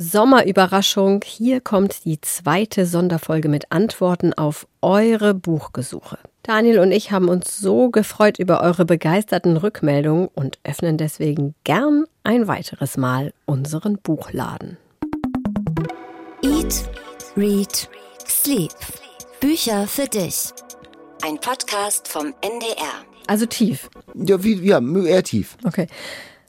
Sommerüberraschung. Hier kommt die zweite Sonderfolge mit Antworten auf eure Buchgesuche. Daniel und ich haben uns so gefreut über eure begeisterten Rückmeldungen und öffnen deswegen gern ein weiteres Mal unseren Buchladen. Eat, Read, Sleep. Bücher für dich. Ein Podcast vom NDR. Also tief. Ja, wie, ja, eher tief. Okay.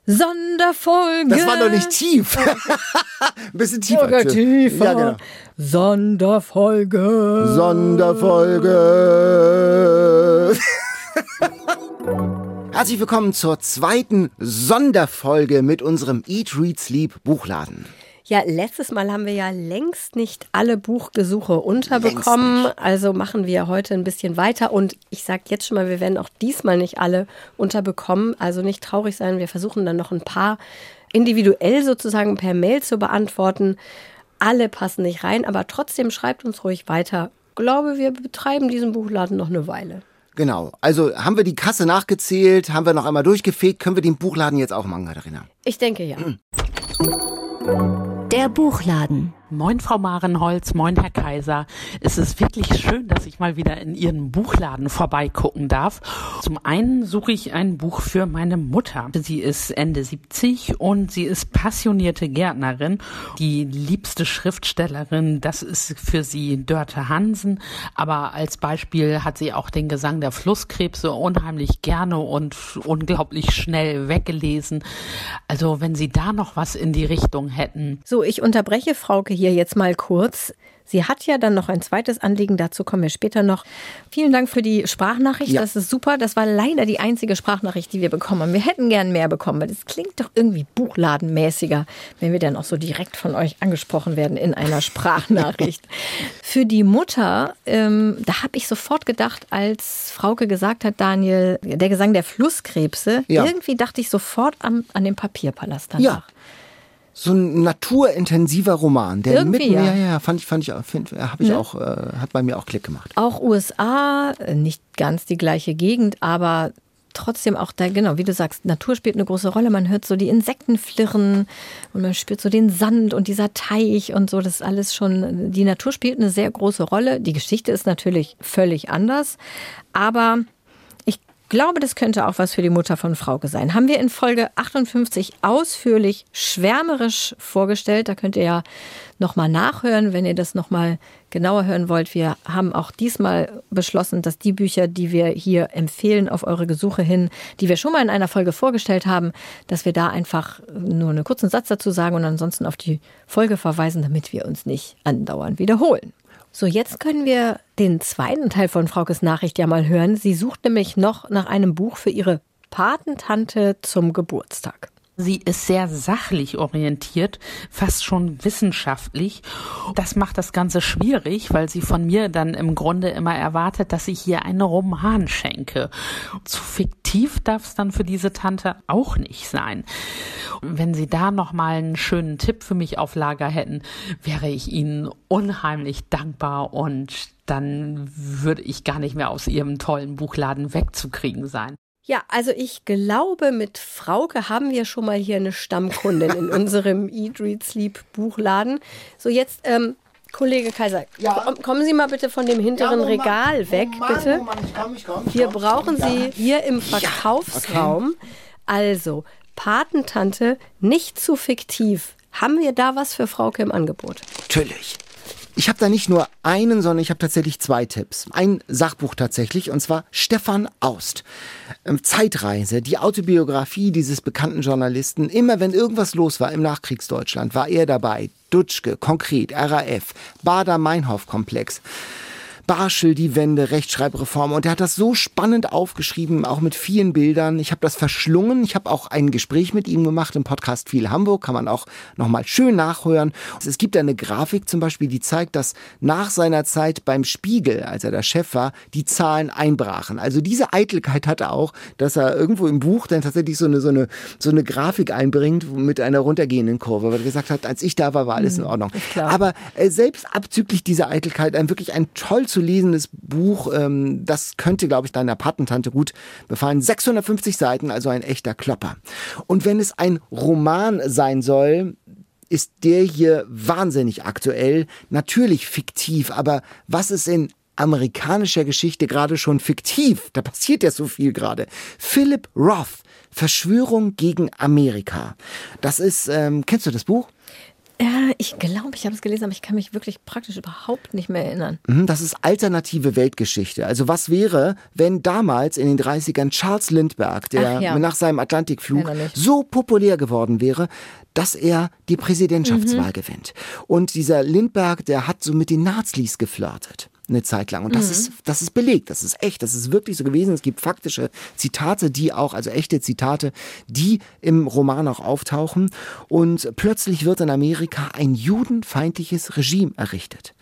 Sonderfolge. Das war doch nicht tief. Ein bisschen tiefer. Sogar tiefer. Ja, genau. Sonderfolge. Sonderfolge. Herzlich willkommen zur zweiten Sonderfolge mit unserem Eat, Read, Sleep Buchladen. Ja, letztes Mal haben wir ja längst nicht alle Buchgesuche unterbekommen. Also machen wir heute ein bisschen weiter. Und ich sage jetzt schon mal, wir werden auch diesmal nicht alle unterbekommen. Also nicht traurig sein. Wir versuchen dann noch ein paar individuell sozusagen per Mail zu beantworten. Alle passen nicht rein, aber trotzdem schreibt uns ruhig weiter. Ich glaube, wir betreiben diesen Buchladen noch eine Weile. Genau. Also haben wir die Kasse nachgezählt, haben wir noch einmal durchgefegt, können wir den Buchladen jetzt auch machen, Katharina? Ich denke ja. Der Buchladen. Moin, Frau Marenholz, moin, Herr Kaiser. Es ist wirklich schön, dass ich mal wieder in Ihren Buchladen vorbeigucken darf. Zum einen suche ich ein Buch für meine Mutter. Sie ist Ende 70 und sie ist passionierte Gärtnerin. Die liebste Schriftstellerin, das ist für sie Dörte Hansen. Aber als Beispiel hat sie auch den Gesang der Flusskrebse unheimlich gerne und unglaublich schnell weggelesen. Also wenn Sie da noch was in die Richtung hätten. So, ich unterbreche Frauke hier jetzt mal kurz. Sie hat ja dann noch ein zweites Anliegen, dazu kommen wir später noch. Vielen Dank für die Sprachnachricht, Ja. das ist super. Das war leider die einzige Sprachnachricht, die wir bekommen haben. Wir hätten gern mehr bekommen, weil das klingt doch irgendwie buchladenmäßiger, wenn wir dann auch so direkt von euch angesprochen werden in einer Sprachnachricht. für die Mutter, ähm, da habe ich sofort gedacht, als Frauke gesagt hat, Daniel, der Gesang der Flusskrebse, Ja. irgendwie dachte ich sofort an, an den Papierpalast danach. Ja. So ein naturintensiver Roman, der Irgendwie, mitten, ja. ja, ja, fand ich, fand ich, find, habe ich auch, äh, hat bei mir auch Klick gemacht. Auch USA, äh, nicht ganz die gleiche Gegend, aber trotzdem auch da, genau, wie du sagst, Natur spielt eine große Rolle. Man hört so die Insekten flirren und man spürt so den Sand und dieser Teich und so. Das ist alles schon, die Natur spielt eine sehr große Rolle. Die Geschichte ist natürlich völlig anders, aber glaube, das könnte auch was für die Mutter von Frauke sein. Haben wir in Folge 58 ausführlich schwärmerisch vorgestellt. Da könnt ihr ja nochmal nachhören, wenn ihr das nochmal genauer hören wollt. Wir haben auch diesmal beschlossen, dass die Bücher, die wir hier empfehlen auf eure Gesuche hin, die wir schon mal in einer Folge vorgestellt haben, dass wir da einfach nur einen kurzen Satz dazu sagen und ansonsten auf die Folge verweisen, damit wir uns nicht andauernd wiederholen. So, jetzt können wir den zweiten Teil von Fraukes Nachricht ja mal hören. Sie sucht nämlich noch nach einem Buch für ihre Patentante zum Geburtstag. Sie ist sehr sachlich orientiert, fast schon wissenschaftlich. Das macht das Ganze schwierig, weil sie von mir dann im Grunde immer erwartet, dass ich hier einen Roman schenke. Zu fiktiv darf es dann für diese Tante auch nicht sein. Wenn Sie da noch mal einen schönen Tipp für mich auf Lager hätten, wäre ich Ihnen unheimlich dankbar und dann würde ich gar nicht mehr aus Ihrem tollen Buchladen wegzukriegen sein. Ja, also ich glaube, mit Frauke haben wir schon mal hier eine Stammkundin in unserem Eat, Read, Sleep Buchladen. So, jetzt, ähm, Kollege Kaiser, Ja. komm- kommen Sie mal bitte von dem hinteren Regal weg, bitte. ich komm, ich komm, ich Wir komm, brauchen. Sie hier im Verkaufsraum. Also, Patentante, nicht zu fiktiv. Haben wir da was für Frauke im Angebot? Natürlich. Ich habe da nicht nur einen, sondern ich habe tatsächlich zwei Tipps. Ein Sachbuch tatsächlich, und zwar Stefan Aust. Ähm, Zeitreise, die Autobiografie dieses bekannten Journalisten. Immer wenn irgendwas los war im Nachkriegsdeutschland, war er dabei. Dutschke, Konkret, RAF, Bader-Meinhof-Komplex. Barschel, die Wende, Rechtschreibreform. Und er hat das so spannend aufgeschrieben, auch mit vielen Bildern. Ich habe das verschlungen. Ich habe auch ein Gespräch mit ihm gemacht im Podcast Viel Hamburg. Kann man auch nochmal schön nachhören. Es gibt eine Grafik zum Beispiel, die zeigt, dass nach seiner Zeit beim Spiegel, als er der Chef war, die Zahlen einbrachen. Also diese Eitelkeit hat er auch, dass er irgendwo im Buch dann tatsächlich so eine, so eine, so eine Grafik einbringt mit einer runtergehenden Kurve, weil er gesagt hat, als ich da war, war alles in Ordnung. klar. Aber äh, selbst abzüglich dieser Eitelkeit, ein wirklich ein toll zu lesendes Buch, ähm, das könnte, glaube ich, deiner Patentante gut befallen. 650 Seiten, also ein echter Klopper. Und wenn es ein Roman sein soll, ist der hier wahnsinnig aktuell, natürlich fiktiv, aber was ist in amerikanischer Geschichte gerade schon fiktiv? Da passiert ja so viel gerade. Philip Roth, Verschwörung gegen Amerika. Das ist, ähm, kennst du das Buch? Ja, ich glaube, ich habe es gelesen, aber ich kann mich wirklich praktisch überhaupt nicht mehr erinnern. Mhm, das ist alternative Weltgeschichte. Also was wäre, wenn damals in den 30ern Charles Lindbergh, der ja. nach seinem Atlantikflug so populär geworden wäre, dass er die Präsidentschaftswahl mhm. gewinnt. Und dieser Lindbergh, der hat so mit den Nazis geflirtet eine Zeit lang. Und das mhm. ist, das ist belegt, das ist echt, das ist wirklich so gewesen. Es gibt faktische Zitate, die auch, also echte Zitate, die im Roman auch auftauchen. Und plötzlich wird in Amerika ein judenfeindliches Regime errichtet.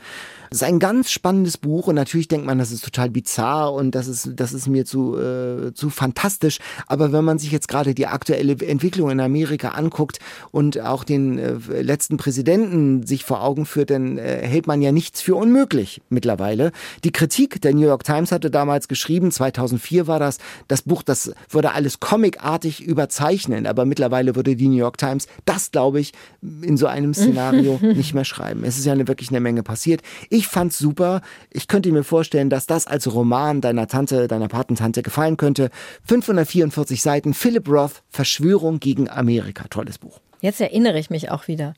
Das ist ein ganz spannendes Buch und natürlich denkt man, das ist total bizarr und das ist, das ist mir zu, äh, zu fantastisch. Aber wenn man sich jetzt gerade die aktuelle Entwicklung in Amerika anguckt und auch den äh, letzten Präsidenten sich vor Augen führt, dann äh, hält man ja nichts für unmöglich mittlerweile. Die Kritik der New York Times hatte damals geschrieben, 2004 war das, das Buch, das würde alles comicartig überzeichnen, aber mittlerweile würde die New York Times das, glaube ich, in so einem Szenario nicht mehr schreiben. Es ist ja eine, wirklich eine Menge passiert. Ich fand's super. Ich könnte mir vorstellen, dass das als Roman deiner Tante, deiner Patentante gefallen könnte. 544 Seiten, Philip Roth, Verschwörung gegen Amerika. Tolles Buch. Jetzt erinnere ich mich auch wieder.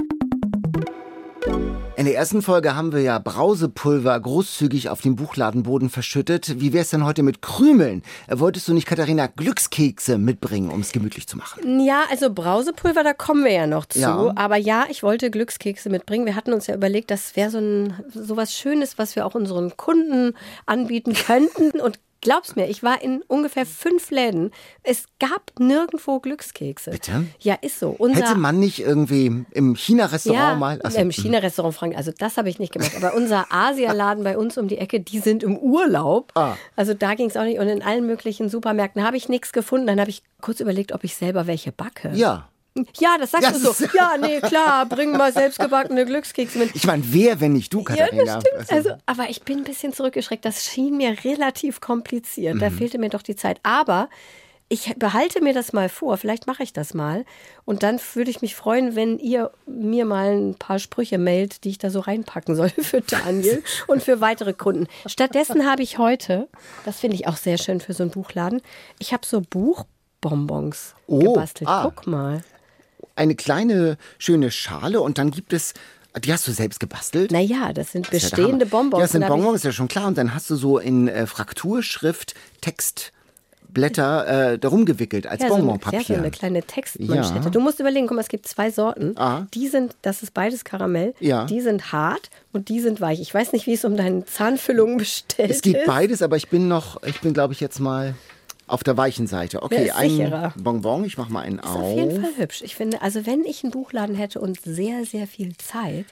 In der ersten Folge haben wir ja Brausepulver großzügig auf den Buchladenboden verschüttet. Wie wär's denn heute mit Krümeln? Wolltest du nicht, Katharina, Glückskekse mitbringen, um es gemütlich zu machen? Ja, also Brausepulver, da kommen wir ja noch zu. Ja. Aber ja, ich wollte Glückskekse mitbringen. Wir hatten uns ja überlegt, das wäre so ein sowas Schönes, was wir auch unseren Kunden anbieten könnten. Und Glaub's mir, ich war in ungefähr fünf Läden. Es gab nirgendwo Glückskekse. Bitte? Ja, ist so. Unser Hätte man nicht irgendwie im China-Restaurant ja, mal. Also, Im China-Restaurant fragen. Also das habe ich nicht gemacht. Aber unser Asialaden bei uns um die Ecke, die sind im Urlaub. Ah. Also da ging es auch nicht. Und in allen möglichen Supermärkten habe ich nichts gefunden. Dann habe ich kurz überlegt, ob ich selber welche backe. Ja. Ja, das sagst ja, du so. Ja, nee, klar, bring mal selbstgebackene Glückskekse mit. Ich meine, wer, wenn nicht du, Katharina? Ja, das stimmt. Also, aber ich bin ein bisschen zurückgeschreckt. Das schien mir relativ kompliziert. Mhm. Da fehlte mir doch die Zeit. Aber ich behalte mir das mal vor. Vielleicht mache ich das mal. Und dann würde ich mich freuen, wenn ihr mir mal ein paar Sprüche mailt, die ich da so reinpacken soll für Daniel und für weitere Kunden. Stattdessen habe ich heute, das finde ich auch sehr schön für so einen Buchladen, ich habe so Buchbonbons oh, gebastelt. Ah. Guck mal eine kleine schöne Schale und dann gibt es die hast du selbst gebastelt? Naja, das sind bestehende ja Bonbons. Ja, das sind Bonbons, ist ja schon klar. Und dann hast du so in äh, Frakturschrift Text. Blätter äh, darum gewickelt als ja, Bonbonpapier. So, ja, so eine kleine Textmanschette. Ja. Du musst überlegen, guck mal, es gibt zwei Sorten. Ah. Die sind, das ist beides Karamell. Ja. Die sind hart und die sind weich. Ich weiß nicht, wie es um deine Zahnfüllung bestellt ist. Es gibt beides, aber ich bin noch, ich bin glaube ich jetzt mal auf der weichen Seite. Okay, ein Bonbon. Ich mache mal einen auf. Ist auf jeden Fall hübsch. Ich finde, also wenn ich einen Buchladen hätte und sehr, sehr viel Zeit,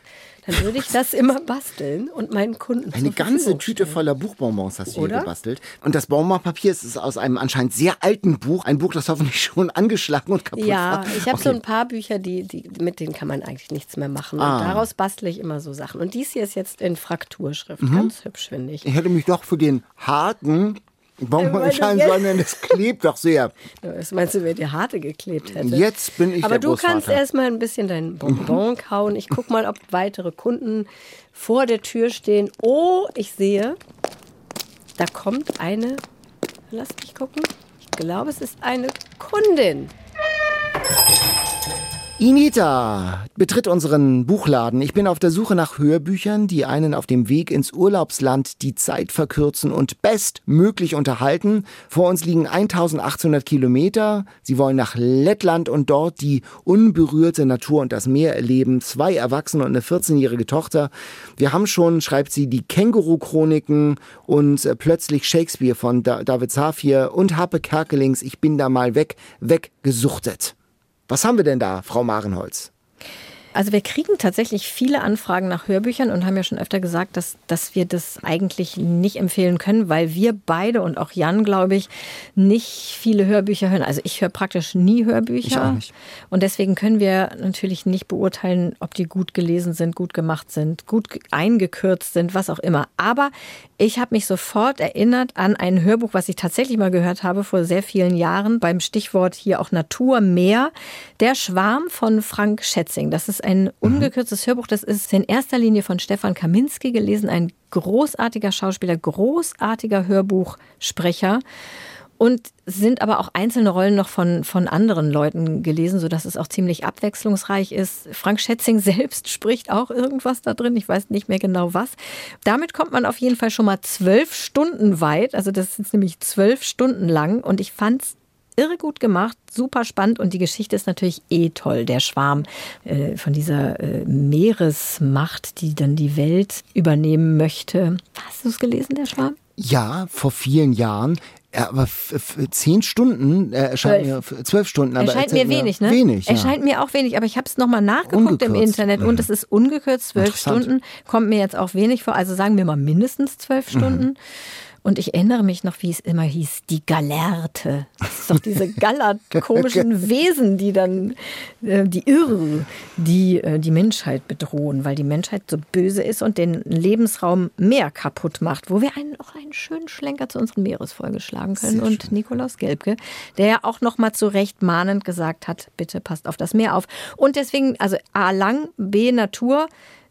dann würde ich das immer basteln und meinen Kunden Eine ganze Tüte voller Buchbonbons hast du Oder? hier gebastelt. Und das Bonbonpapier ist aus einem anscheinend sehr alten Buch. Ein Buch, das hoffentlich schon angeschlagen und kaputt ja, war. Ja, ich habe okay. so ein paar Bücher, die, die, mit denen kann man eigentlich nichts mehr machen. Ah. Und daraus bastle ich immer so Sachen. Und dies hier ist jetzt in Frakturschrift. Mhm. Ganz hübsch, finde ich. Ich hätte mich doch für den harten Bonbonschein, sondern es klebt doch sehr. Was meinst du, wer die Harte geklebt hätte? Jetzt bin ich Aber du kannst erstmal ein bisschen dein Bonbon kauen. Ich guck mal, ob weitere Kunden vor der Tür stehen. Oh, ich sehe, da kommt eine. Lass mich gucken. Ich glaube, es ist eine Kundin. Inita betritt unseren Buchladen. Ich bin auf der Suche nach Hörbüchern, die einen auf dem Weg ins Urlaubsland die Zeit verkürzen und bestmöglich unterhalten. Vor uns liegen 1800 Kilometer. Sie wollen nach Lettland und dort die unberührte Natur und das Meer erleben. Zwei Erwachsene und eine 14-jährige Tochter. Wir haben schon, schreibt sie, die Känguru-Chroniken und äh, plötzlich Shakespeare von David Safir und Happe Kerkelings Ich bin da mal weg, weggesuchtet. Was haben wir denn da, Frau Marenholz? Also wir kriegen tatsächlich viele Anfragen nach Hörbüchern und haben ja schon öfter gesagt, dass, dass wir das eigentlich nicht empfehlen können, weil wir beide und auch Jan, glaube ich, nicht viele Hörbücher hören. Also ich höre praktisch nie Hörbücher. Ich auch nicht. Und deswegen können wir natürlich nicht beurteilen, ob die gut gelesen sind, gut gemacht sind, gut eingekürzt sind, was auch immer. Aber ich habe mich sofort erinnert an ein Hörbuch, was ich tatsächlich mal gehört habe vor sehr vielen Jahren beim Stichwort hier auch Natur, Meer. Der Schwarm von Frank Schätzing. Das ist ein mhm. ungekürztes Hörbuch. Das ist in erster Linie von Stefan Kaminski gelesen, ein großartiger Schauspieler, großartiger Hörbuchsprecher und sind aber auch einzelne Rollen noch von, von anderen Leuten gelesen, sodass es auch ziemlich abwechslungsreich ist. Frank Schätzing selbst spricht auch irgendwas da drin, ich weiß nicht mehr genau was. Damit kommt man auf jeden Fall schon mal zwölf Stunden weit, also das ist nämlich zwölf Stunden lang und ich fand es irre gut gemacht, super spannend und die Geschichte ist natürlich eh toll. Der Schwarm äh, von dieser äh, Meeresmacht, die dann die Welt übernehmen möchte. Hast du es gelesen, der Schwarm? Ja, vor vielen Jahren. Ja, aber zehn Stunden äh, erscheint zwölf. mir zwölf Stunden. Aber erscheint mir wenig, ne? Wenig. Ja. Erscheint mir auch wenig, aber ich habe es nochmal nachgeguckt Ungekürzt. im Internet und mhm. es ist ungekürzt zwölf Stunden. Kommt mir jetzt auch wenig vor. Also sagen wir mal mindestens zwölf mhm. Und ich erinnere mich noch, wie es immer hieß, die Galerte. Das ist doch diese Gallert komischen Wesen, die dann, äh, die Irren, die äh, die Menschheit bedrohen, weil die Menschheit so böse ist und den Lebensraum mehr kaputt macht, wo wir einen, auch einen schönen Schlenker zu unseren Meeresfolge schlagen können. Sehr und schön. Nikolaus Gelbke, der ja auch noch mal zu Recht mahnend gesagt hat, bitte passt auf das Meer auf. Und deswegen, also A lang, B Natur,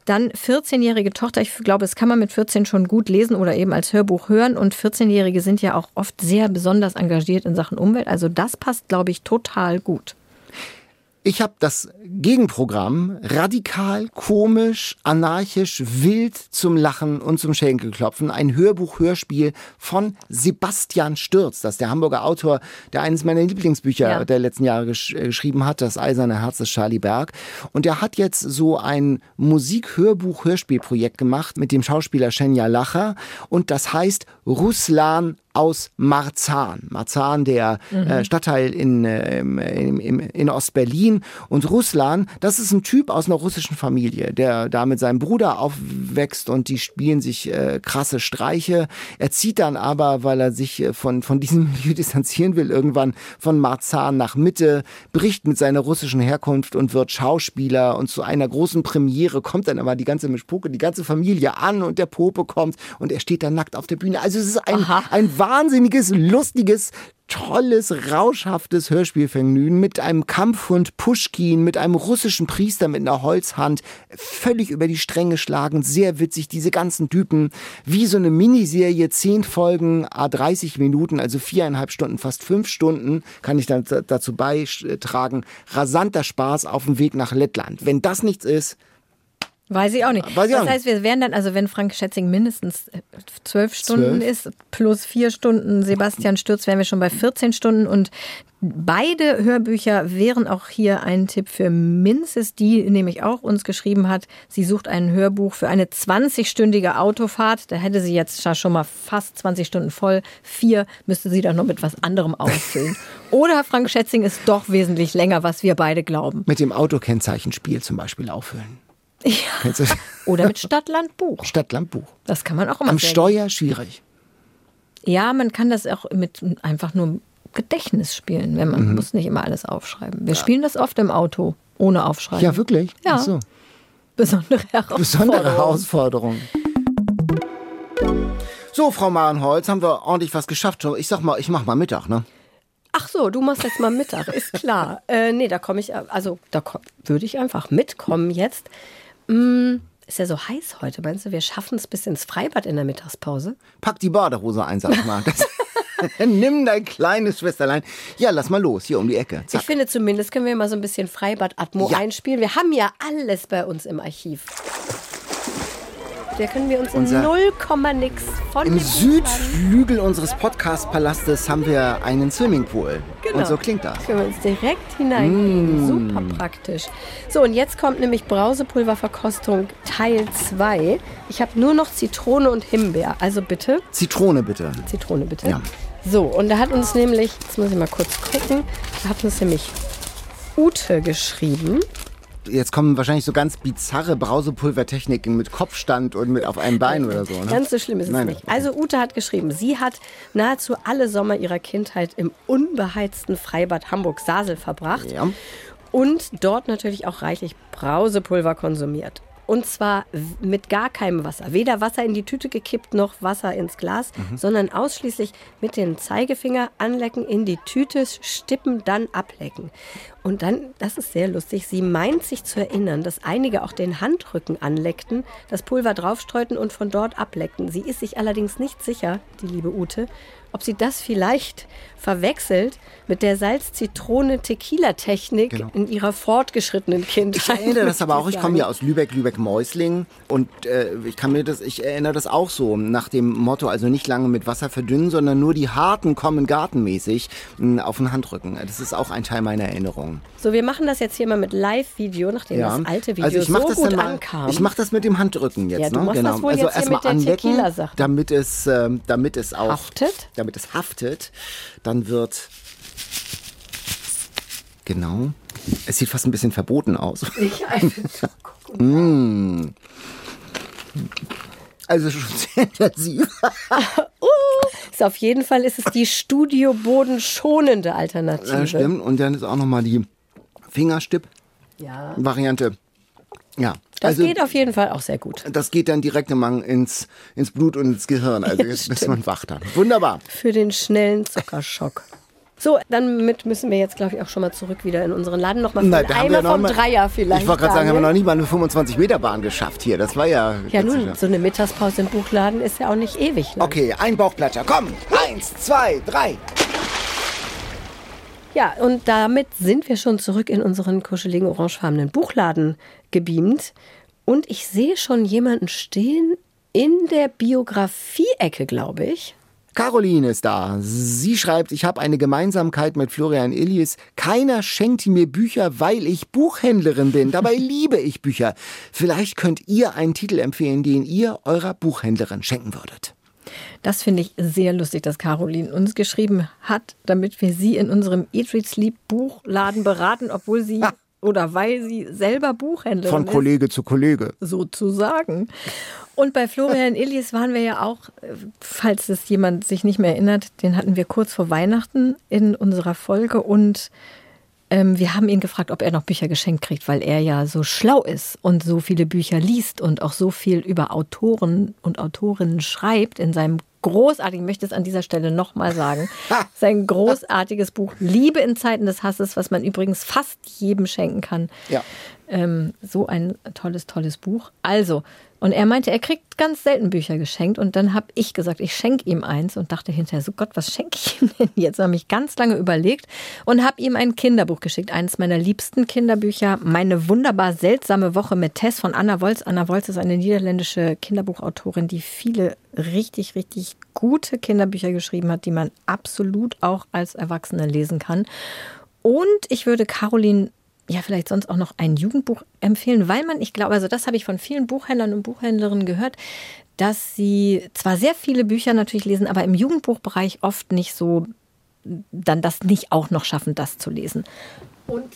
dann 14-jährige Tochter, ich glaube, das kann man mit 14 schon gut lesen oder eben als Hörbuch hören. Und 14-Jährige sind ja auch oft sehr besonders engagiert in Sachen Umwelt. Also das passt, glaube ich, total gut. Ich habe das Gegenprogramm radikal, komisch, anarchisch, wild zum Lachen und zum Schenkelklopfen. Ein Hörbuch-Hörspiel von Sebastian Stürz. Das ist der Hamburger Autor, der eines meiner Lieblingsbücher ja. der letzten Jahre gesch äh, geschrieben hat, Das Eiserne Herz des Charlie Berg. Und er hat jetzt so ein Musik-Hörbuch-Hörspielprojekt gemacht mit dem Schauspieler Shenya Lacher. Und das heißt Ruslan aus Marzahn. Marzahn, der mhm. äh, Stadtteil in, äh, in, in, in Ostberlin. Und Ruslan, das ist ein Typ aus einer russischen Familie, der da mit seinem Bruder aufwächst und die spielen sich äh, krasse Streiche. Er zieht dann aber, weil er sich äh, von, von diesem Milieu distanzieren will, irgendwann von Marzahn nach Mitte, bricht mit seiner russischen Herkunft und wird Schauspieler. Und zu einer großen Premiere kommt dann aber die ganze Mischpucke, die ganze Familie an und der Pope kommt und er steht dann nackt auf der Bühne. Also es ist ein, ein wahnsinniges, lustiges, tolles, rauschhaftes Hörspielvergnügen mit einem Kampfhund Pushkin, mit einem russischen Priester mit einer Holzhand, völlig über die Stränge schlagen, sehr witzig, diese ganzen Typen, wie so eine Miniserie, zehn Folgen, a 30 Minuten, also viereinhalb Stunden, fast fünf Stunden, kann ich dann dazu beitragen, rasanter Spaß auf dem Weg nach Lettland. Wenn das nichts ist, Weiß ich auch nicht. Weiß ich das auch heißt, wir wären dann, also wenn Frank Schätzing mindestens äh, zwölf Stunden zwölf? ist, plus vier Stunden Sebastian Stürz, wären wir schon bei 14 Stunden. Und beide Hörbücher wären auch hier ein Tipp für Minzes, die nämlich auch uns geschrieben hat, sie sucht ein Hörbuch für eine 20-stündige Autofahrt. Da hätte sie jetzt schon mal fast 20 Stunden voll. Vier müsste sie dann noch mit was anderem auffüllen. Oder Frank Schätzing ist doch wesentlich länger, was wir beide glauben. Mit dem Autokennzeichenspiel zum Beispiel auffüllen. Ja. Oder mit Stadtlandbuch. Stadtlandbuch. Das kann man auch immer Am Steuer schwierig. Ja, man kann das auch mit einfach nur Gedächtnis spielen, wenn man mhm. muss nicht immer alles aufschreiben. Wir ja. spielen das oft im Auto ohne Aufschreiben. Ja, wirklich? Ja. so. Besondere Herausforderung. Besondere Herausforderung. So, Frau Marenholz, haben wir ordentlich was geschafft. Ich sag mal, ich mach mal Mittag, ne? Ach so, du machst jetzt mal Mittag, ist klar. äh, nee, da komme ich, also da würde ich einfach mitkommen jetzt. Mm, ist ja so heiß heute, meinst du, wir schaffen es bis ins Freibad in der Mittagspause? Pack die Badehose ein, sag mal. Nimm dein kleines Schwesterlein. Ja, lass mal los, hier um die Ecke. Zack. Ich finde zumindest können wir mal so ein bisschen Freibad-Atmo ja. einspielen. Wir haben ja alles bei uns im Archiv. Der können wir uns in Unser 0, nix von Im Südflügel unseres Podcast-Palastes haben wir einen Swimmingpool. Genau. Und so klingt das. Können wir uns direkt hineingehen. Mm. Super praktisch. So, und jetzt kommt nämlich Brausepulververkostung Teil 2. Ich habe nur noch Zitrone und Himbeer. Also bitte. Zitrone bitte. Zitrone bitte. Ja. So, und da hat uns nämlich, jetzt muss ich mal kurz gucken, da hat uns nämlich Ute geschrieben jetzt kommen wahrscheinlich so ganz bizarre Brausepulvertechniken mit Kopfstand und mit auf einem Bein oder so. Ne? Ganz so schlimm ist es Nein, nicht. Also Ute hat geschrieben, sie hat nahezu alle Sommer ihrer Kindheit im unbeheizten Freibad Hamburg-Sasel verbracht ja. und dort natürlich auch reichlich Brausepulver konsumiert. Und zwar mit gar keinem Wasser. Weder Wasser in die Tüte gekippt noch Wasser ins Glas, mhm. sondern ausschließlich mit dem Zeigefinger anlecken, in die Tüte stippen, dann ablecken. Und dann, das ist sehr lustig, sie meint sich zu erinnern, dass einige auch den Handrücken anleckten, das Pulver draufstreuten und von dort ableckten. Sie ist sich allerdings nicht sicher, die liebe Ute, ob sie das vielleicht verwechselt mit der Salz-Zitrone-Tequila-Technik genau. in ihrer fortgeschrittenen Kindheit. Ich erinnere das aber auch, ich komme ja aus Lübeck, Lübeck-Mäusling und äh, ich kann mir das, ich erinnere das auch so nach dem Motto, also nicht lange mit Wasser verdünnen, sondern nur die harten kommen gartenmäßig mh, hm, auf den Handrücken. Das ist auch ein Teil meiner Erinnerung. So, wir machen das jetzt hier mal mit Live-Video, nachdem ja. das alte Video also ich so gut mal, ankam. Ich mache das mit dem Handrücken jetzt. Ja, ne? genau. das also erstmal anlecken, damit es, äh, damit es auch haftet. Damit es haftet, dann wird genau. Es sieht fast ein bisschen verboten aus. Ich einfach mm. Also schon sehr intensiv. uh, ist auf jeden Fall ist es die studiobodenschonende Alternative. Ja, stimmt. Und dann ist auch nochmal die Fingerstipp-Variante. Ja. Ja. Das also, geht auf jeden Fall auch sehr gut. Das geht dann direkt ins, ins Blut und ins Gehirn, also ja, jetzt, bis man wach dann. Wunderbar. Für den schnellen Zuckerschock. So, damit müssen wir jetzt, glaube ich, auch schon mal zurück wieder in unseren Laden. Nochmal Nein, einmal vom mal, Dreier vielleicht. Ich wollte gerade sagen, haben wir noch nicht mal eine 25-Meter-Bahn geschafft hier. Das war ja... Ja nun, so eine Mittagspause im Buchladen ist ja auch nicht ewig lang. Okay, ein Bauchplatscher. Komm, eins, zwei, drei. Ja, und damit sind wir schon zurück in unseren kuscheligen orangefarbenen Buchladen gebeamt. Und ich sehe schon jemanden stehen in der Biografie-Ecke, glaube ich. Caroline ist da. Sie schreibt, ich habe eine Gemeinsamkeit mit Florian Illies. Keiner schenkt mir Bücher, weil ich Buchhändlerin bin. Dabei liebe ich Bücher. Vielleicht könnt ihr einen Titel empfehlen, den ihr eurer Buchhändlerin schenken würdet. Das finde ich sehr lustig, dass Caroline uns geschrieben hat, damit wir sie in unserem Eat, Read, Sleep Buchladen beraten, obwohl sie ha. oder weil sie selber Buchhändlerin Von Kollege ist, zu Kollege. Sozusagen. Und bei Florian Illies waren wir ja auch, falls es jemand sich nicht mehr erinnert, den hatten wir kurz vor Weihnachten in unserer Folge und ähm, wir haben ihn gefragt, ob er noch Bücher geschenkt kriegt, weil er ja so schlau ist und so viele Bücher liest und auch so viel über Autoren und Autorinnen schreibt in seinem großartigen, ich möchte es an dieser Stelle nochmal sagen, sein großartiges Buch Liebe in Zeiten des Hasses, was man übrigens fast jedem schenken kann. Ja. Ähm, so ein tolles, tolles Buch. Also, und er meinte, er kriegt ganz selten Bücher geschenkt. Und dann habe ich gesagt, ich schenke ihm eins und dachte hinterher, so Gott, was schenke ich ihm denn jetzt? Habe mich ganz lange überlegt und habe ihm ein Kinderbuch geschickt. Eines meiner liebsten Kinderbücher, Meine wunderbar seltsame Woche mit Tess von Anna Wolz. Anna Wolz ist eine niederländische Kinderbuchautorin, die viele richtig, richtig gute Kinderbücher geschrieben hat, die man absolut auch als Erwachsene lesen kann. Und ich würde Caroline ja vielleicht sonst auch noch ein Jugendbuch empfehlen, weil man, ich glaube, also das habe ich von vielen Buchhändlern und Buchhändlerinnen gehört, dass sie zwar sehr viele Bücher natürlich lesen, aber im Jugendbuchbereich oft nicht so dann das nicht auch noch schaffen, das zu lesen. Und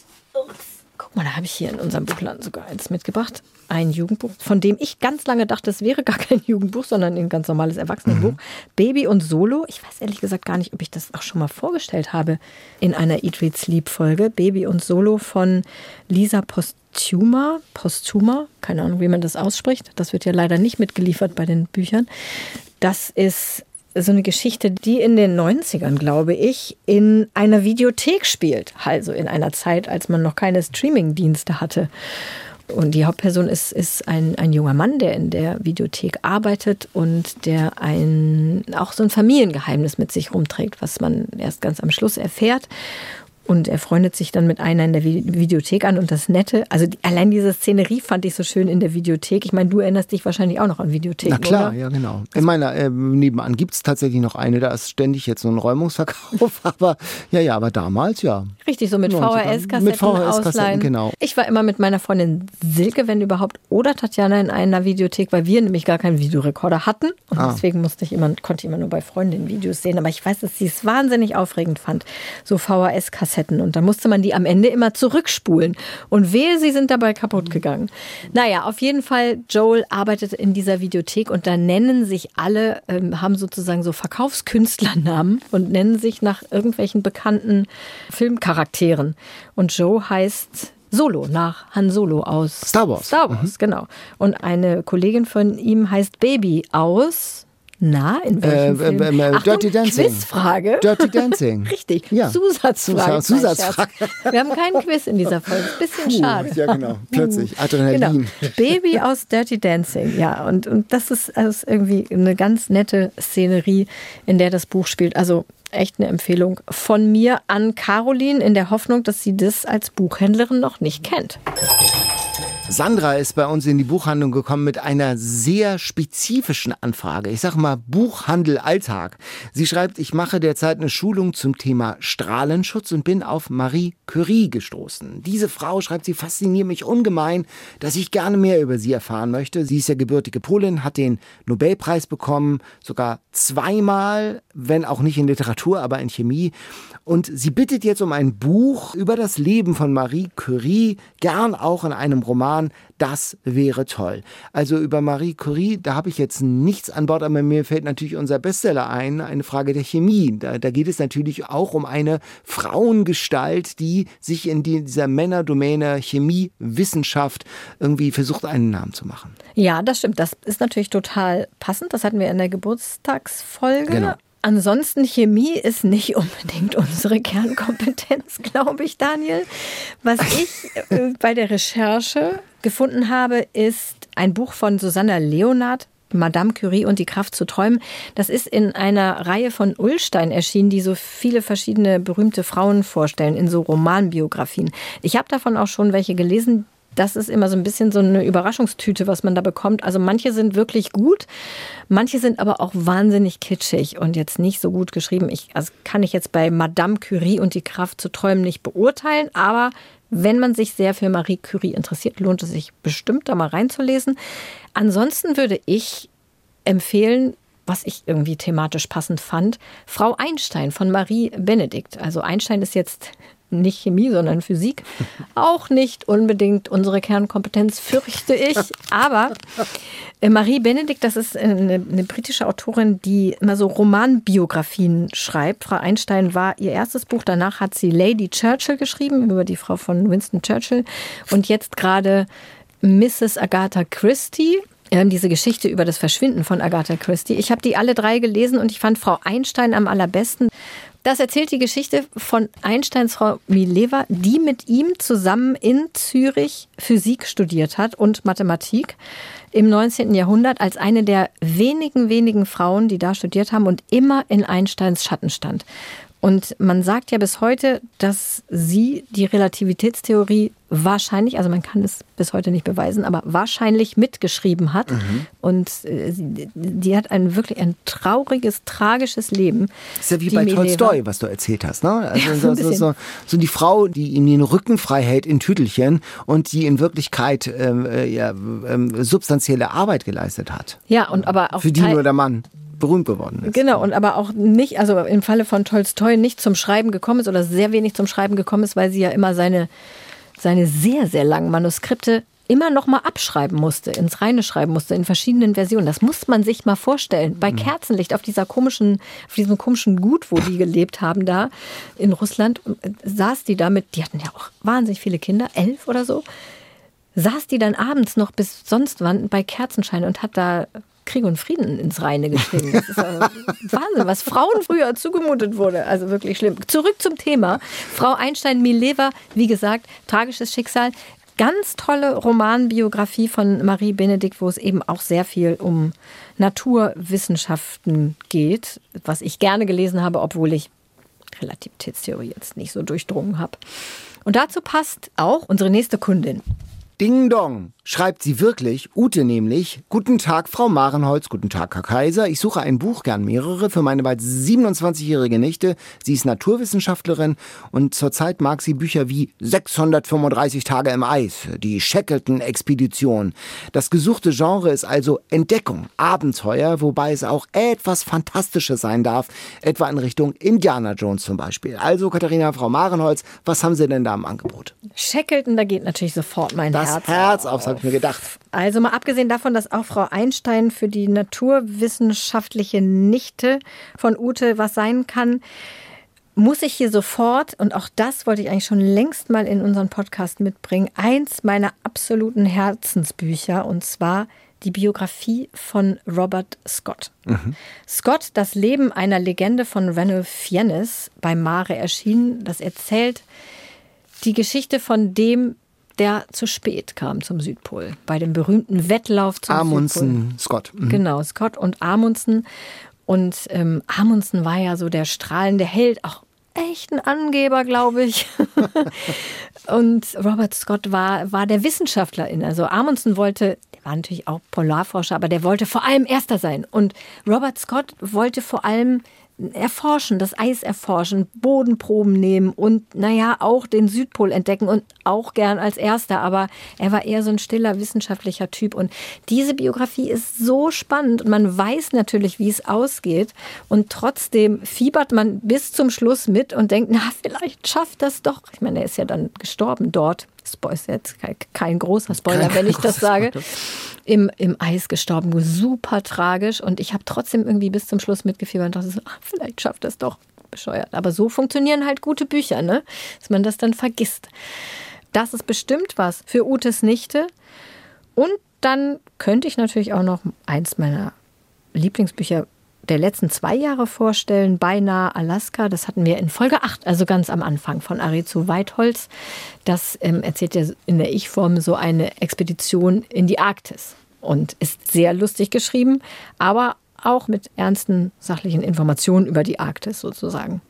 Guck mal, da habe ich hier in unserem Buchladen sogar eins mitgebracht. Ein Jugendbuch, von dem ich ganz lange dachte, es wäre gar kein Jugendbuch, sondern ein ganz normales Erwachsenenbuch. Mhm. Baby und Solo. Ich weiß ehrlich gesagt gar nicht, ob ich das auch schon mal vorgestellt habe in einer Eat, Read, Sleep Folge. Baby und Solo von Lisa Postuma. Postuma, keine Ahnung, wie man das ausspricht. Das wird ja leider nicht mitgeliefert bei den Büchern. Das ist so eine Geschichte, die in den 90ern, glaube ich, in einer Videothek spielt. Also in einer Zeit, als man noch keine Streaming-Dienste hatte. Und die Hauptperson ist, ist ein, ein junger Mann, der in der Videothek arbeitet und der ein, auch so ein Familiengeheimnis mit sich rumträgt, was man erst ganz am Schluss erfährt. Und er freundet sich dann mit einer in der Videothek an. Und das Nette, also die, allein diese Szenerie fand ich so schön in der Videothek. Ich meine, du erinnerst dich wahrscheinlich auch noch an Videotheken. Na klar, oder? ja, genau. In meiner äh, nebenan gibt es tatsächlich noch eine, da ist ständig jetzt so ein Räumungsverkauf. aber ja, ja, aber damals ja. Richtig, so mit VHS-Kassetten mit VHS ausleihen. Genau. Ich war immer mit meiner Freundin Silke, wenn überhaupt, oder Tatjana in einer Videothek, weil wir nämlich gar keinen Videorekorder hatten. Und ah. deswegen musste ich immer, konnte ich immer nur bei Freundinnen Videos sehen. Aber ich weiß, dass sie es wahnsinnig aufregend fand, so VHS-Kassetten Kassetten und dann musste man die am Ende immer zurückspulen. Und wehe, sie sind dabei kaputt gegangen. Naja, auf jeden Fall, Joel arbeitet in dieser Videothek und da nennen sich alle, ähm, haben sozusagen so Verkaufskünstlernamen und nennen sich nach irgendwelchen bekannten Filmcharakteren. Und Joe heißt Solo nach Han Solo aus Star Wars. Star Wars, mhm. genau. Und eine Kollegin von ihm heißt Baby aus na, in welchem äh, Film? Äh, äh, Achtung, Dirty Dancing. Quizfrage. Dirty Dancing. Richtig. Ja. Zusatzfrage. Zusatzfrage. Wir haben keinen Quiz in dieser Folge. Bisschen Puh, schade. Ja, genau. Plötzlich. Adrenalin. Genau. Baby aus Dirty Dancing. Ja, und, und das ist, also irgendwie eine ganz nette Szenerie, in der das Buch spielt. Also echt eine Empfehlung von mir an Caroline in der Hoffnung, dass sie das als Buchhändlerin noch nicht kennt. Sandra ist bei uns in die Buchhandlung gekommen mit einer sehr spezifischen Anfrage. Ich sage mal Buchhandel Alltag. Sie schreibt, ich mache derzeit eine Schulung zum Thema Strahlenschutz und bin auf Marie Curie gestoßen. Diese Frau, schreibt sie, fasziniert mich ungemein, dass ich gerne mehr über sie erfahren möchte. Sie ist ja gebürtige Polin, hat den Nobelpreis bekommen, sogar zweimal, wenn auch nicht in Literatur, aber in Chemie. Und sie bittet jetzt um ein Buch über das Leben von Marie Curie, gern auch in einem Roman. Das wäre toll. Also über Marie Curie, da habe ich jetzt nichts an Bord, aber mir fällt natürlich unser Bestseller ein, eine Frage der Chemie. Da, da geht es natürlich auch um eine Frauengestalt, die sich in die, dieser Männerdomäne Chemie, Wissenschaft irgendwie versucht, einen Namen zu machen. Ja, das stimmt. Das ist natürlich total passend. Das hatten wir in der Geburtstagsfolge. Genau. Ansonsten Chemie ist nicht unbedingt unsere Kernkompetenz, glaube ich, Daniel. Was ich äh, bei der Recherche gefunden habe, ist ein Buch von Susanna Leonard, Madame Curie und die Kraft zu träumen. Das ist in einer Reihe von Ullstein erschienen, die so viele verschiedene berühmte Frauen vorstellen, in so Romanbiografien. Ich habe davon auch schon welche gelesen, das ist immer so ein bisschen so eine Überraschungstüte, was man da bekommt. Also manche sind wirklich gut, manche sind aber auch wahnsinnig kitschig und jetzt nicht so gut geschrieben. Ich, also kann ich jetzt bei Madame Curie und die Kraft zu träumen nicht beurteilen, aber wenn man sich sehr für Marie Curie interessiert, lohnt es sich bestimmt da mal reinzulesen. Ansonsten würde ich empfehlen, was ich irgendwie thematisch passend fand, Frau Einstein von Marie Benedikt. Also Einstein ist jetzt nicht Chemie, sondern Physik. Auch nicht unbedingt unsere Kernkompetenz, fürchte ich. Aber äh, Marie Benedikt, das ist eine, eine, britische Autorin, die immer so Romanbiografien schreibt. Frau Einstein war ihr erstes Buch. Danach hat sie Lady Churchill geschrieben, über die Frau von Winston Churchill. Und jetzt gerade Mrs. Agatha Christie diese Geschichte über das Verschwinden von Agatha Christie. Ich habe die alle drei gelesen und ich fand Frau Einstein am allerbesten, das erzählt die Geschichte von Einsteins Frau Mileva, die mit ihm zusammen in Zürich Physik studiert hat und Mathematik im 19. Jahrhundert als eine der wenigen, wenigen Frauen, die da studiert haben und immer in Einsteins Schatten stand. Und man sagt ja bis heute, dass sie die Relativitätstheorie wahrscheinlich, also man kann es bis heute nicht beweisen, aber wahrscheinlich mitgeschrieben hat. Mhm. Und äh, die hat ein wirklich ein trauriges, tragisches Leben. Das ist ja wie bei Tolstoi, was du erzählt hast. Ne? Also ja, so, so, so, so, die Frau, die ihm den Rücken frei hält in Tüdelchen und die in Wirklichkeit ähm, äh, ja, ähm, substanzielle Arbeit geleistet hat. Ja, und aber auch. Für die nur der Mann berühmt geworden ist. Genau, und aber auch nicht, also im Falle von Tolstoi nicht zum Schreiben gekommen ist oder sehr wenig zum Schreiben gekommen ist, weil sie ja immer seine, seine sehr, sehr langen Manuskripte immer noch mal abschreiben musste, ins Reine schreiben musste, in verschiedenen Versionen. Das muss man sich mal vorstellen. Bei mhm. Kerzenlicht auf dieser komischen, auf diesem komischen Gut, wo die gelebt haben da in Russland, saß die damit, die hatten ja auch wahnsinnig viele Kinder, elf oder so, saß die dann abends noch bis sonst wann bei Kerzenschein und hat da Krieg und Frieden ins Reine geschrieben. Das ist Wahnsinn, was Frauen früher zugemutet wurde. Also wirklich schlimm. Zurück zum Thema. Frau Einstein-Mileva, wie gesagt, tragisches Schicksal. Ganz tolle Romanbiografie von Marie Benedikt, wo es eben auch sehr viel um Naturwissenschaften geht, was ich gerne gelesen habe, obwohl ich Relativitätstheorie jetzt nicht so durchdrungen habe. Und dazu passt auch unsere nächste Kundin. Ding Dong schreibt sie wirklich, Ute nämlich, Guten Tag, Frau Marenholz, guten Tag, Herr Kaiser. Ich suche ein Buch, gern mehrere, für meine bald 27-jährige Nichte. Sie ist Naturwissenschaftlerin und zurzeit mag sie Bücher wie 635 Tage im Eis, die Shackleton-Expedition. Das gesuchte Genre ist also Entdeckung, Abenteuer, wobei es auch etwas Fantastisches sein darf, etwa in Richtung Indiana Jones zum Beispiel. Also, Katharina, Frau Marenholz, was haben Sie denn da im Angebot? Shackleton, da geht natürlich sofort mein das Herz, Herz auf habe ich mir gedacht. Also mal abgesehen davon, dass auch Frau Einstein für die naturwissenschaftliche Nichte von Ute was sein kann, muss ich hier sofort, und auch das wollte ich eigentlich schon längst mal in unseren Podcast mitbringen, eins meiner absoluten Herzensbücher, und zwar die Biografie von Robert Scott. Mhm. Scott, das Leben einer Legende von Ranulph Fiennes bei Mare erschienen, das erzählt die Geschichte von dem, der zu spät kam zum Südpol, bei dem berühmten Wettlauf zum Amundsen, Südpol. Scott. Mhm. Genau, Scott und Amundsen. Und ähm, Amundsen war ja so der strahlende Held, auch echt ein Angeber, glaube ich. und Robert Scott war, war der Wissenschaftlerin. Also Amundsen wollte, der war natürlich auch Polarforscher, aber der wollte vor allem Erster sein. Und Robert Scott wollte vor allem erforschen, das Eis erforschen, Bodenproben nehmen und naja, auch den Südpol entdecken und auch gern als erster, aber er war eher so ein stiller wissenschaftlicher Typ und diese Biografie ist so spannend und man weiß natürlich, wie es ausgeht und trotzdem fiebert man bis zum Schluss mit und denkt, na, vielleicht schafft das doch. Ich meine, er ist ja dann gestorben dort. Spoiler jetzt kein großer Spoiler, kein wenn ich das sage. Im, Im Eis gestorben, super tragisch. Und ich habe trotzdem irgendwie bis zum Schluss mitgefiebert und dachte, so, ach, vielleicht schafft das doch. Bescheuert. Aber so funktionieren halt gute Bücher, ne? Dass man das dann vergisst. Das ist bestimmt was für Utes Nichte. Und dann könnte ich natürlich auch noch eins meiner Lieblingsbücher der letzten zwei Jahre vorstellen, beinahe Alaska. Das hatten wir in Folge 8, also ganz am Anfang von Arizu Weitholz. Das ähm, erzählt ja in der Ich-Form so eine Expedition in die Arktis und ist sehr lustig geschrieben, aber auch mit ernsten sachlichen Informationen über die Arktis sozusagen.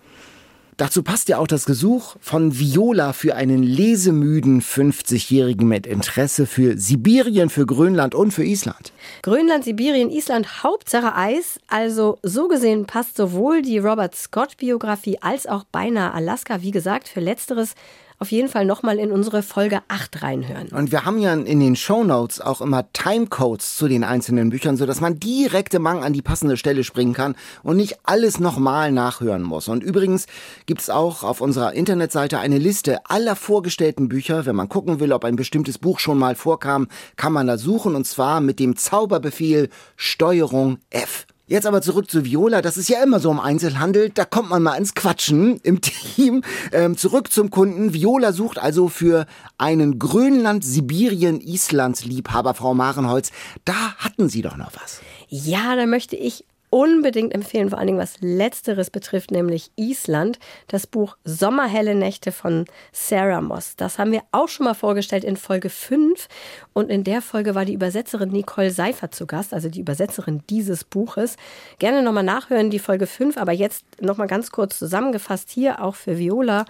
Dazu passt ja auch das Gesuch von Viola für einen lesemüden 50-Jährigen mit Interesse für Sibirien, für Grönland und für Island. Grönland, Sibirien, Island, Hauptsache Eis. Also so gesehen passt sowohl die Robert Scott-Biografie als auch beinahe Alaska. Wie gesagt, für letzteres auf jeden Fall nochmal in unsere Folge 8 reinhören. Und wir haben ja in den Show Notes auch immer Timecodes zu den einzelnen Büchern, sodass man direkt im Mang an die passende Stelle springen kann und nicht alles nochmal nachhören muss. Und übrigens gibt es auch auf unserer Internetseite eine Liste aller vorgestellten Bücher. Wenn man gucken will, ob ein bestimmtes Buch schon mal vorkam, kann man da suchen und zwar mit dem Zauberbefehl Steuerung F. Jetzt aber zurück zu Viola. Das ist ja immer so im Einzelhandel. Da kommt man mal ins Quatschen im Team. Ähm, zurück zum Kunden. Viola sucht also für einen Grönland, Sibirien, Islands Liebhaber, Frau Marenholz. Da hatten Sie doch noch was. Ja, da möchte ich unbedingt empfehlen, vor allen Dingen was Letzteres betrifft, nämlich Island, das Buch Sommerhelle Nächte von Sarah Moss. Das haben wir auch schon mal vorgestellt in Folge 5 und in der Folge war die Übersetzerin Nicole Seifert zu Gast, also die Übersetzerin dieses Buches. Gerne nochmal nachhören, die Folge 5, aber jetzt nochmal ganz kurz zusammengefasst hier auch für Viola.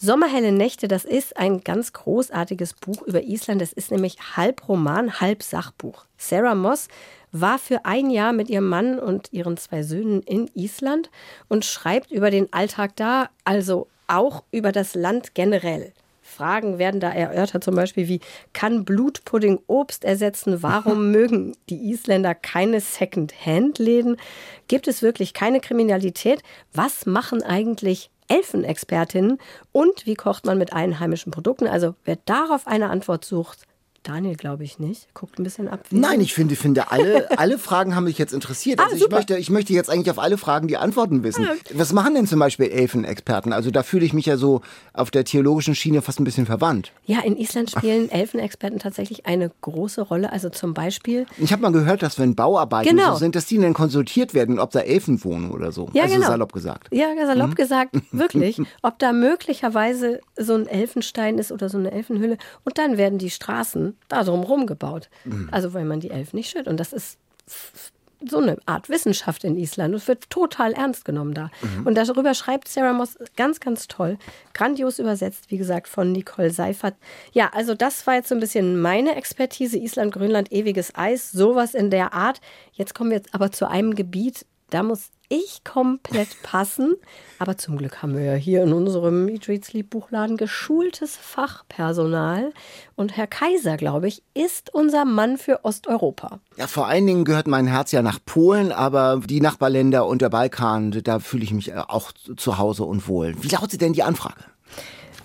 Sommerhelle Nächte, das ist ein ganz großartiges Buch über Island. Es ist nämlich halb Roman, halb Sachbuch. Sarah Moss war für ein Jahr mit ihrem Mann und ihren zwei Söhnen in Island und schreibt über den Alltag da, also auch über das Land generell. Fragen werden da erörtert, zum Beispiel wie, kann Blutpudding Obst ersetzen? Warum mögen die Isländer keine Second-Hand-Läden? Gibt es wirklich keine Kriminalität? Was machen eigentlich Elfenexpertinnen? Und wie kocht man mit einheimischen Produkten? Also wer darauf eine Antwort sucht, Daniel, glaube ich nicht. Guckt ein bisschen ab. Nein, ich finde, finde alle, alle Fragen haben mich jetzt interessiert. Ah, also ah, ich, möchte, ich möchte jetzt eigentlich auf alle Fragen die Antworten wissen. Ah, okay. Was machen denn zum Beispiel Elfenexperten? Also da fühle ich mich ja so auf der theologischen Schiene fast ein bisschen verwandt. Ja, in Island spielen Elfenexperten tatsächlich eine große Rolle. Also zum Beispiel. Ich habe mal gehört, dass wenn Bauarbeiten genau. so sind, dass die dann konsultiert werden, ob da Elfen wohnen oder so. Ja, also genau. salopp gesagt. Ja, salopp mhm. gesagt, wirklich. Ob da möglicherweise so ein Elfenstein ist oder so eine Elfenhülle. Und dann werden die Straßen da drumherum gebaut. Mhm. Also weil man die Elfen nicht schützt. Und das ist so eine Art Wissenschaft in Island und wird total ernst genommen da. Mhm. Und darüber schreibt Sarah Moss ganz, ganz toll. Grandios übersetzt, wie gesagt, von Nicole Seifert. Ja, also das war jetzt so ein bisschen meine Expertise. Island, Grönland, ewiges Eis, sowas in der Art. Jetzt kommen wir jetzt aber zu einem Gebiet, da muss ich komplett passen. Aber zum Glück haben wir ja hier in unserem Eat, Read, Sleep Buchladen geschultes Fachpersonal. Und Herr Kaiser, glaube ich, ist unser Mann für Osteuropa. Ja, vor allen Dingen gehört mein Herz ja nach Polen, aber die Nachbarländer und der Balkan, da fühle ich mich auch zu Hause und wohl. Wie lautet denn die Anfrage?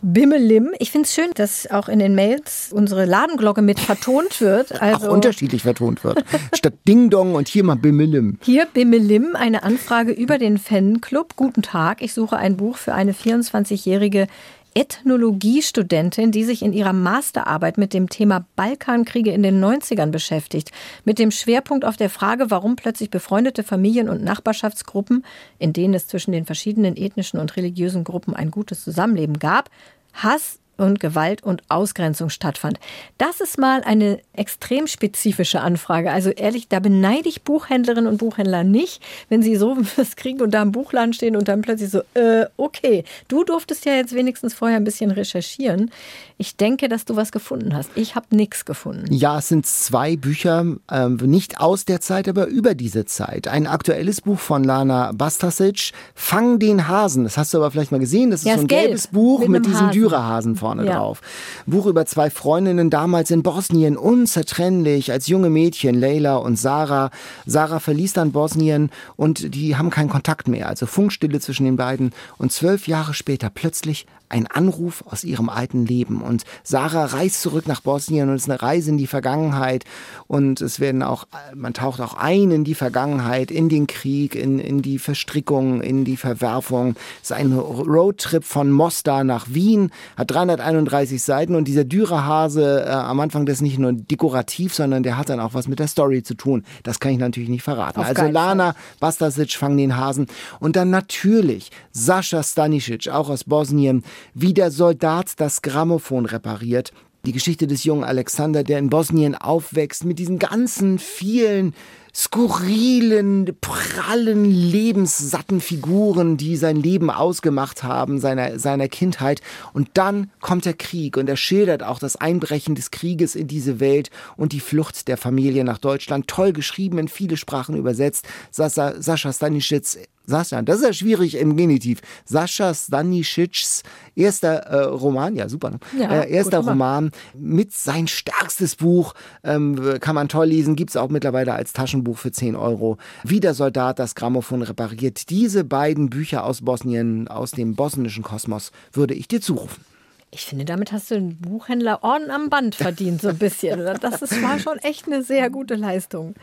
Bimmelim. Ich finde es schön, dass auch in den Mails unsere Ladenglocke mit vertont wird. Also auch unterschiedlich vertont wird. Statt Ding Dong und hier mal Bimmelim. Hier Bimmelim, eine Anfrage über den Fanclub. Guten Tag, ich suche ein Buch für eine 24-jährige Ethnologiestudentin, die sich in ihrer Masterarbeit mit dem Thema Balkankriege in den 90ern beschäftigt. Mit dem Schwerpunkt auf der Frage, warum plötzlich befreundete Familien und Nachbarschaftsgruppen, in denen es zwischen den verschiedenen ethnischen und religiösen Gruppen ein gutes Zusammenleben gab, Hass und Gewalt und Ausgrenzung stattfand. Das ist mal eine extrem spezifische Anfrage. Also ehrlich, da beneide ich Buchhändlerinnen und Buchhändler nicht, wenn sie so was kriegen und da im Buchladen stehen und dann plötzlich so, äh, okay, du durftest ja jetzt wenigstens vorher ein bisschen recherchieren. Ich denke, dass du was gefunden hast. Ich habe nichts gefunden. Ja, es sind zwei Bücher, äh, nicht aus der Zeit, aber über diese Zeit. Ein aktuelles Buch von Lana Bastasic, Fang den Hasen. Das hast du aber vielleicht mal gesehen. Das ist ja, so ein gelbes Buch mit, mit diesem Dürerhasen vorne ja. drauf. Buch über zwei Freundinnen damals in Bosnien, unzertrennlich, als junge Mädchen, Leila und Sarah. Sarah verließ dann Bosnien und die haben keinen Kontakt mehr, also Funkstille zwischen den beiden. Und zwölf Jahre später plötzlich ein Anruf aus ihrem alten Leben. Und Sarah reist zurück nach Bosnien und es ist eine Reise in die Vergangenheit. Und es werden auch, man taucht auch ein in die Vergangenheit, in den Krieg, in, in die Verstrickung, in die Verwerfung. Es ist ein Roadtrip von Mostar nach Wien, hat 331 Seiten und dieser Dürerhase äh, am Anfang das nicht nur dekorativ, sondern der hat dann auch was mit der Story zu tun. Das kann ich natürlich nicht verraten. Auf also Lana Bastasic, Fang den Hasen. Und dann natürlich Sascha Stanisic, auch aus Bosnien, wie der Soldat das Grammophon repariert. Die Geschichte des jungen Alexander, der in Bosnien aufwächst, mit diesen ganzen vielen skurrilen, prallen, lebenssatten Figuren, die sein Leben ausgemacht haben, seiner, seiner Kindheit. Und dann kommt der Krieg und er schildert auch das Einbrechen des Krieges in diese Welt und die Flucht der Familie nach Deutschland. Toll geschrieben, in viele Sprachen übersetzt. Sascha, Sascha Stanisic Sascha, das ist ja schwierig im Genitiv. Sascha Stanisics erster äh, Roman, ja super, ne? ja, äh, erster Roman mit sein stärkstes Buch, ähm, kann man toll lesen, gibt es auch mittlerweile als Taschenbuch für 10 Euro. Wie der Soldat das Grammophon repariert. Diese beiden Bücher aus Bosnien, aus dem bosnischen Kosmos, würde ich dir zurufen. Ich finde, damit hast du den Buchhändler Orden am Band verdient, so ein bisschen. Das war schon echt eine sehr gute Leistung.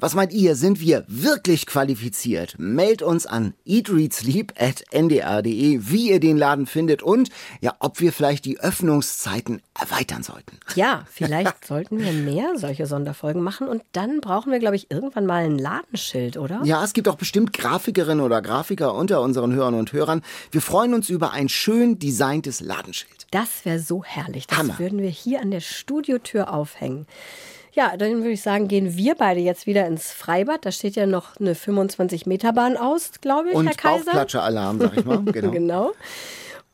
Was meint ihr? Sind wir wirklich qualifiziert? Mailt uns an eatreadsleep.ndr.de, wie ihr den Laden findet und ja, ob wir vielleicht die Öffnungszeiten erweitern sollten. Ja, vielleicht sollten wir mehr solche Sonderfolgen machen und dann brauchen wir, glaube ich, irgendwann mal ein Ladenschild, oder? Ja, es gibt auch bestimmt Grafikerinnen oder Grafiker unter unseren Hörern und Hörern. Wir freuen uns über ein schön designtes Ladenschild. Das wäre so herrlich. Das Hammer. würden wir hier an der Studiotür aufhängen. Ja, dann würde ich sagen, gehen wir beide jetzt wieder ins Freibad. Da steht ja noch eine 25-Meter-Bahn aus, glaube ich, Und Herr Kaiser. Bauchklatsche-Alarm, sag ich mal. Genau. genau.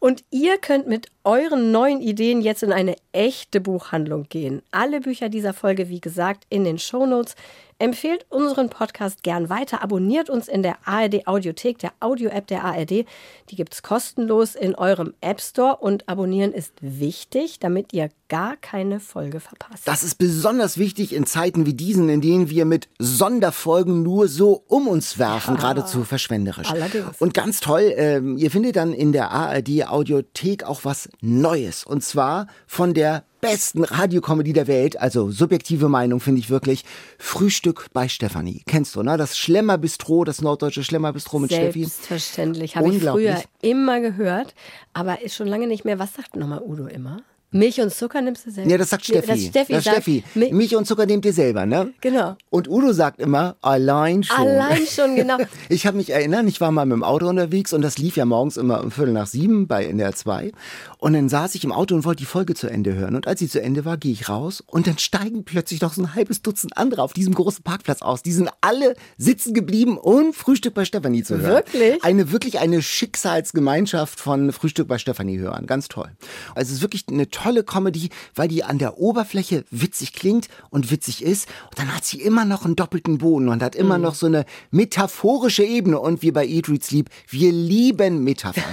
Und ihr könnt mit euren neuen Ideen jetzt in eine echte Buchhandlung gehen. Alle Bücher dieser Folge, wie gesagt, in den Shownotes. Empfehlt unseren Podcast gern weiter. Abonniert uns in der ARD Audiothek, der Audio-App der ARD. Die gibt es kostenlos in eurem App Store. Und abonnieren ist wichtig, damit ihr gar keine Folge verpasst. Das ist besonders wichtig in Zeiten wie diesen, in denen wir mit Sonderfolgen nur so um uns werfen, ja, geradezu verschwenderisch. Allerdings. Und ganz toll, äh, ihr findet dann in der ARD Audiothek auch was Neues. Und zwar von der besten Radiokomödie der Welt, also subjektive Meinung finde ich wirklich, Frühstück bei Stefanie. Kennst du, ne? Das Schlemmerbistro, das norddeutsche Schlemmerbistro mit Steffi. Selbstverständlich, habe ich früher immer gehört, aber ist schon lange nicht mehr. Was sagt nochmal Udo immer? Milch und Zucker nimmst du selber? Ja, das sagt Steffi. Das Steffi, das sagt, Steffi. Milch und Zucker nehmt ihr selber, ne? Genau. Und Udo sagt immer, allein schon. Allein schon, genau. ich habe mich erinnert, ich war mal mit dem Auto unterwegs und das lief ja morgens immer um Viertel nach sieben bei NDR 2. Und dann saß ich im Auto und wollte die Folge zu Ende hören. Und als sie zu Ende war, gehe ich raus und dann steigen plötzlich noch so ein halbes Dutzend andere auf diesem großen Parkplatz aus. Die sind alle sitzen geblieben, um Frühstück bei Stefanie zu hören. Wirklich? Eine wirklich eine Schicksalsgemeinschaft von Frühstück bei Stefanie hören. Ganz toll. Also es ist wirklich eine tolle Comedy, weil die an der Oberfläche witzig klingt und witzig ist. Und dann hat sie immer noch einen doppelten Boden und hat immer mhm. noch so eine metaphorische Ebene. Und wir bei Eat, Read, Sleep, wir lieben Metaphern.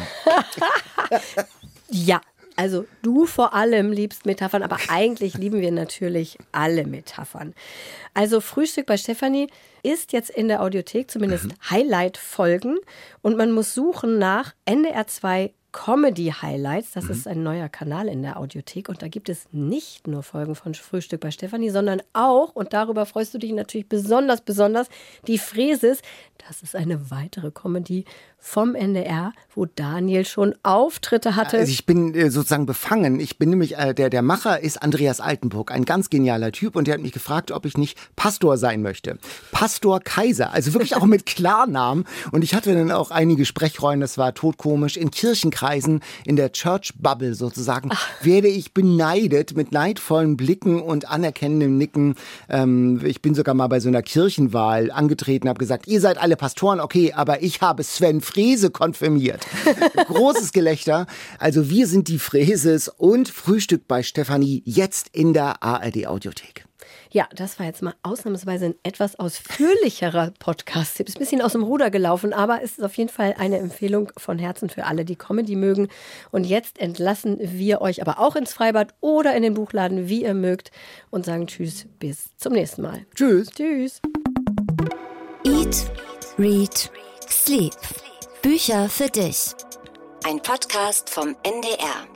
ja, also du vor allem liebst Metaphern, aber eigentlich lieben wir natürlich alle Metaphern. Also Frühstück bei Stefanie ist jetzt in der Audiothek, zumindest mhm. Highlight-Folgen. Und man muss suchen nach NDR 2 Comedy Highlights. Das mhm. ist ein neuer Kanal in der Audiothek und da gibt es nicht nur Folgen von Frühstück bei Stefanie, sondern auch, und darüber freust du dich natürlich besonders, besonders, die Fräses. Das ist eine weitere Comedy vom NDR, wo Daniel schon Auftritte hatte. Also ich bin äh, sozusagen befangen. Ich bin nämlich, äh, der, der Macher ist Andreas Altenburg, ein ganz genialer Typ und der hat mich gefragt, ob ich nicht Pastor sein möchte. Pastor Kaiser, also wirklich auch mit Klarnamen. Und ich hatte dann auch einige Sprechrollen, das war totkomisch. In Kirchenkreisen, in der Church Bubble sozusagen, Ach. werde ich beneidet mit neidvollen Blicken und anerkennendem Nicken. Ähm, ich bin sogar mal bei so einer Kirchenwahl angetreten, habe gesagt, ihr seid alle Pastoren, okay, aber ich habe Sven Fräse konfirmiert. Großes Gelächter. Also wir sind die Fräses und Frühstück bei Stefanie jetzt in der ARD Audiothek. Ja, das war jetzt mal ausnahmsweise ein etwas ausführlicherer Podcast. Ist ein bisschen aus dem Ruder gelaufen, aber es ist auf jeden Fall eine Empfehlung von Herzen für alle, die Comedy mögen. Und jetzt entlassen wir euch aber auch ins Freibad oder in den Buchladen, wie ihr mögt, und sagen Tschüss, bis zum nächsten Mal. Tschüss. Tschüss. Eat, Read, Sleep. Bücher für dich. Ein Podcast vom NDR.